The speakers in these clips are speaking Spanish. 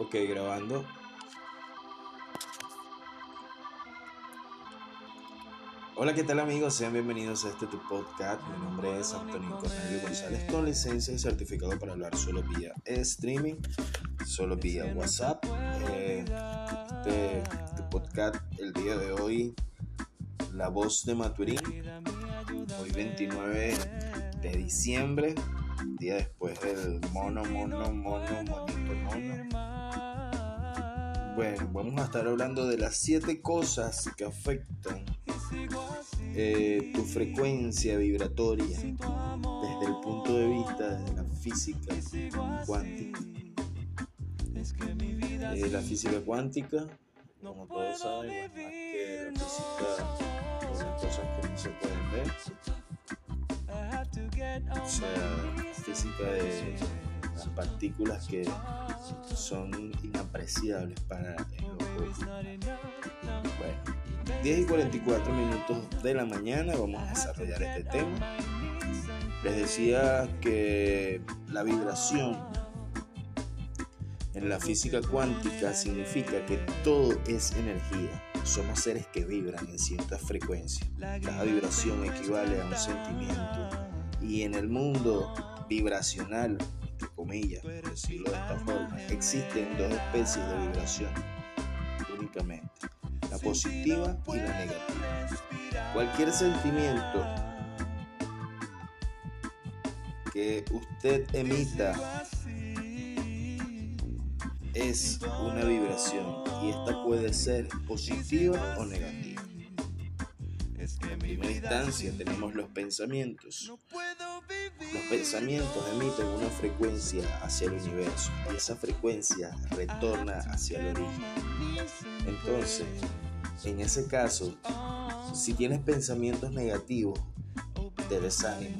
Ok, grabando. Hola, ¿qué tal amigos? Sean bienvenidos a este tu podcast. Mi nombre es Antonio Cornelio González con licencia y certificado para hablar solo vía streaming, solo vía WhatsApp. Eh, este, este podcast el día de hoy, La Voz de Maturín, hoy 29 de diciembre, día después del mono, mono, mono, monito. Bueno, vamos a estar hablando de las siete cosas que afectan eh, tu frecuencia vibratoria desde el punto de vista de la física cuántica. Eh, la física cuántica, como todos saben, es que la física las cosas que no se pueden ver. O sea, física de las partículas que son inapreciables para el ojo. Bueno, 10 y 44 minutos de la mañana vamos a desarrollar este tema. Les decía que la vibración en la física cuántica significa que todo es energía. Somos seres que vibran en ciertas frecuencias. Cada vibración equivale a un sentimiento. Y en el mundo vibracional, comillas, decirlo de esta forma, existen dos especies de vibración únicamente la positiva y la negativa. Cualquier sentimiento que usted emita es una vibración y esta puede ser positiva o negativa. En primera instancia tenemos los pensamientos. Pensamientos emiten una frecuencia hacia el universo y esa frecuencia retorna hacia el origen. Entonces, en ese caso, si tienes pensamientos negativos, de desánimo,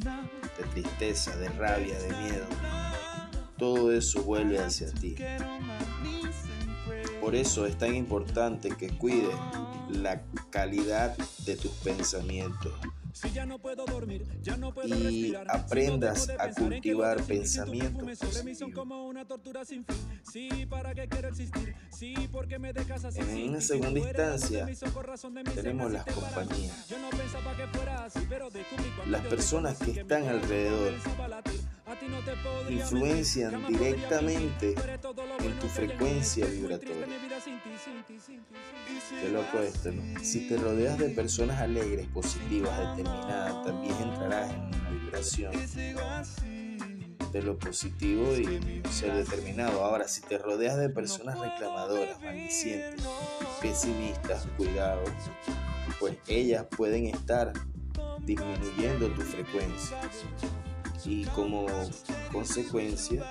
de tristeza, de rabia, de miedo, todo eso vuelve hacia ti. Por eso es tan importante que cuides la calidad de tus pensamientos y aprendas a cultivar pensamientos. positivos. En una segunda instancia tenemos las compañías, las personas que están alrededor influencian directamente en tu frecuencia vibratoria. Qué loco esto, ¿no? Si te rodeas de personas alegres, positivas, determinadas, también entrarás en una vibración de lo positivo y ser determinado. Ahora, si te rodeas de personas reclamadoras, maldicientes, pesimistas, cuidado, pues ellas pueden estar disminuyendo tu frecuencia y como consecuencia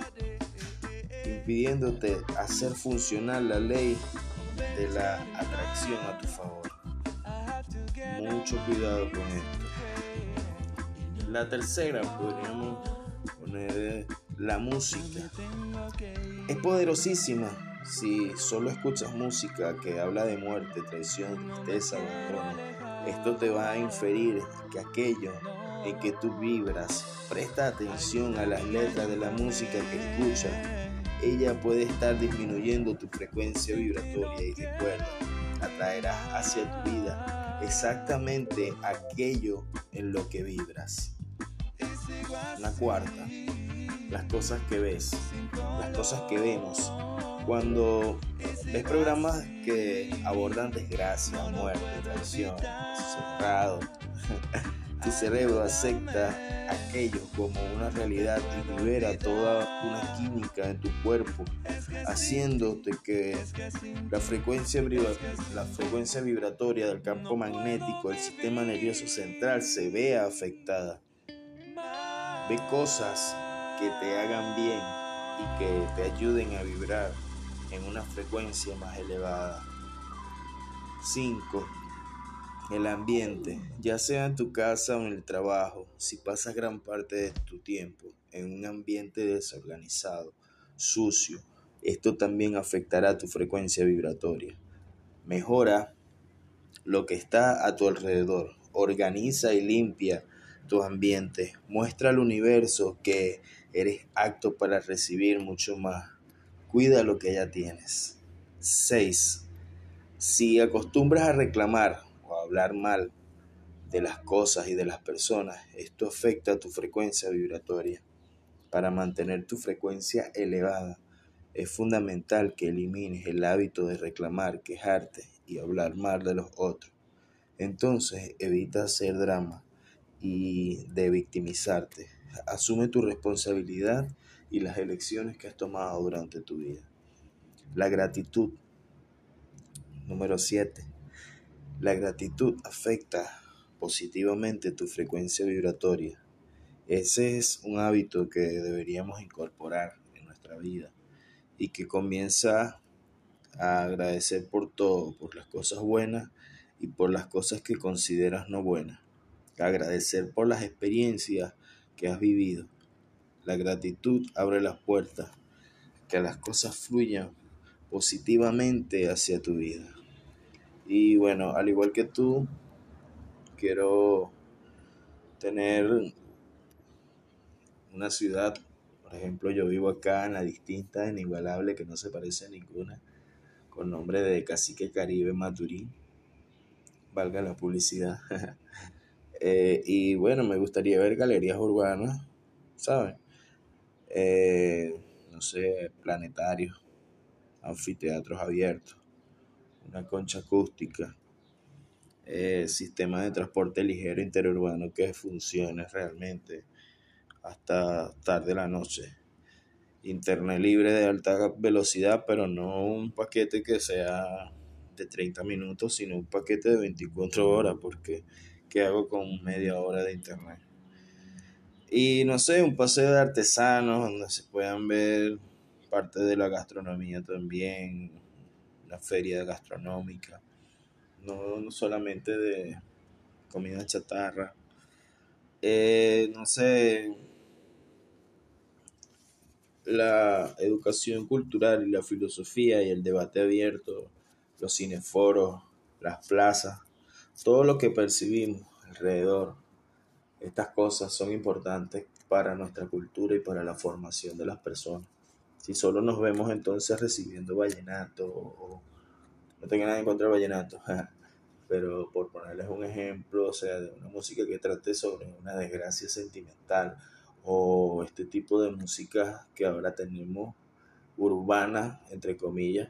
impidiéndote hacer funcionar la ley de la atracción a tu favor. Mucho cuidado con esto. La tercera podríamos poner la música. Es poderosísima si solo escuchas música que habla de muerte, traición, tristeza, abandono. Esto te va a inferir que aquello en que tú vibras. Presta atención a las letras de la música que escuchas. Ella puede estar disminuyendo tu frecuencia vibratoria y recuerda, atraerás hacia tu vida exactamente aquello en lo que vibras. La cuarta, las cosas que ves, las cosas que vemos. Cuando ves programas que abordan desgracia, muerte, traición, cerrado, tu cerebro acepta aquello como una realidad y libera toda una química en tu cuerpo, haciéndote que la frecuencia, la frecuencia vibratoria del campo magnético del sistema nervioso central se vea afectada. Ve cosas que te hagan bien y que te ayuden a vibrar en una frecuencia más elevada. 5 el ambiente, ya sea en tu casa o en el trabajo, si pasas gran parte de tu tiempo en un ambiente desorganizado, sucio, esto también afectará tu frecuencia vibratoria. Mejora lo que está a tu alrededor, organiza y limpia tu ambiente, muestra al universo que eres apto para recibir mucho más cuida lo que ya tienes. 6. Si acostumbras a reclamar o a hablar mal de las cosas y de las personas, esto afecta tu frecuencia vibratoria. Para mantener tu frecuencia elevada, es fundamental que elimines el hábito de reclamar, quejarte y hablar mal de los otros. Entonces evita hacer drama y de victimizarte. Asume tu responsabilidad y las elecciones que has tomado durante tu vida. La gratitud. Número 7. La gratitud afecta positivamente tu frecuencia vibratoria. Ese es un hábito que deberíamos incorporar en nuestra vida y que comienza a agradecer por todo, por las cosas buenas y por las cosas que consideras no buenas. Agradecer por las experiencias que has vivido. La gratitud abre las puertas, que las cosas fluyan positivamente hacia tu vida. Y bueno, al igual que tú, quiero tener una ciudad, por ejemplo, yo vivo acá en la distinta, inigualable, que no se parece a ninguna, con nombre de Cacique Caribe Maturín, valga la publicidad. Eh, y bueno, me gustaría ver galerías urbanas, ¿saben? Eh, no sé, planetarios, anfiteatros abiertos, una concha acústica, eh, sistema de transporte ligero interurbano que funcione realmente hasta tarde la noche. Internet libre de alta velocidad, pero no un paquete que sea de 30 minutos, sino un paquete de 24 horas, porque ¿qué hago con media hora de internet? Y no sé, un paseo de artesanos donde se puedan ver parte de la gastronomía también, una feria gastronómica no, solamente de comida chatarra. Eh, no sé, la educación cultural y la filosofía y el debate abierto, los cineforos, las plazas, todo lo que percibimos alrededor, estas cosas son importantes para nuestra cultura y para la formación de las personas. Si solo nos vemos entonces recibiendo vallenato o, no tengo nada en contra del vallenato, pero por ponerles un ejemplo, o sea, de una música que trate sobre una desgracia sentimental o este tipo de música que ahora tenemos urbana, entre comillas,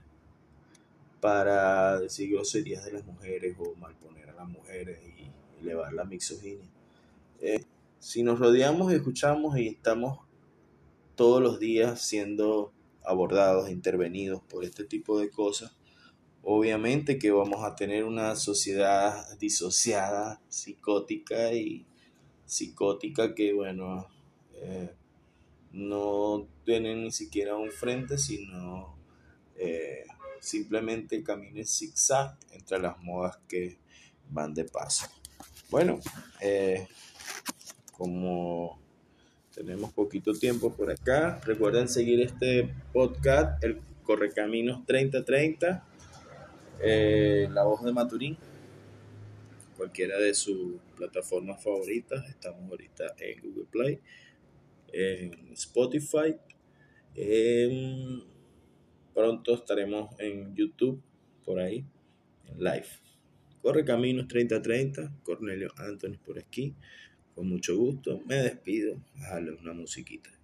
para decir groserías de las mujeres o malponer las mujeres y elevar la misoginia. Eh, si nos rodeamos y escuchamos y estamos todos los días siendo abordados, intervenidos por este tipo de cosas, obviamente que vamos a tener una sociedad disociada, psicótica y psicótica que, bueno, eh, no tienen ni siquiera un frente, sino eh, simplemente caminen zigzag entre las modas que van de paso. Bueno, eh, como tenemos poquito tiempo por acá, recuerden seguir este podcast, el Correcaminos 3030 eh, la voz de Maturín, cualquiera de sus plataformas favoritas. Estamos ahorita en Google Play, en Spotify. pronto estaremos en YouTube, por ahí, en live. Corre Caminos 3030, Cornelio Anthony por aquí. Con mucho gusto, me despido. Dale una musiquita.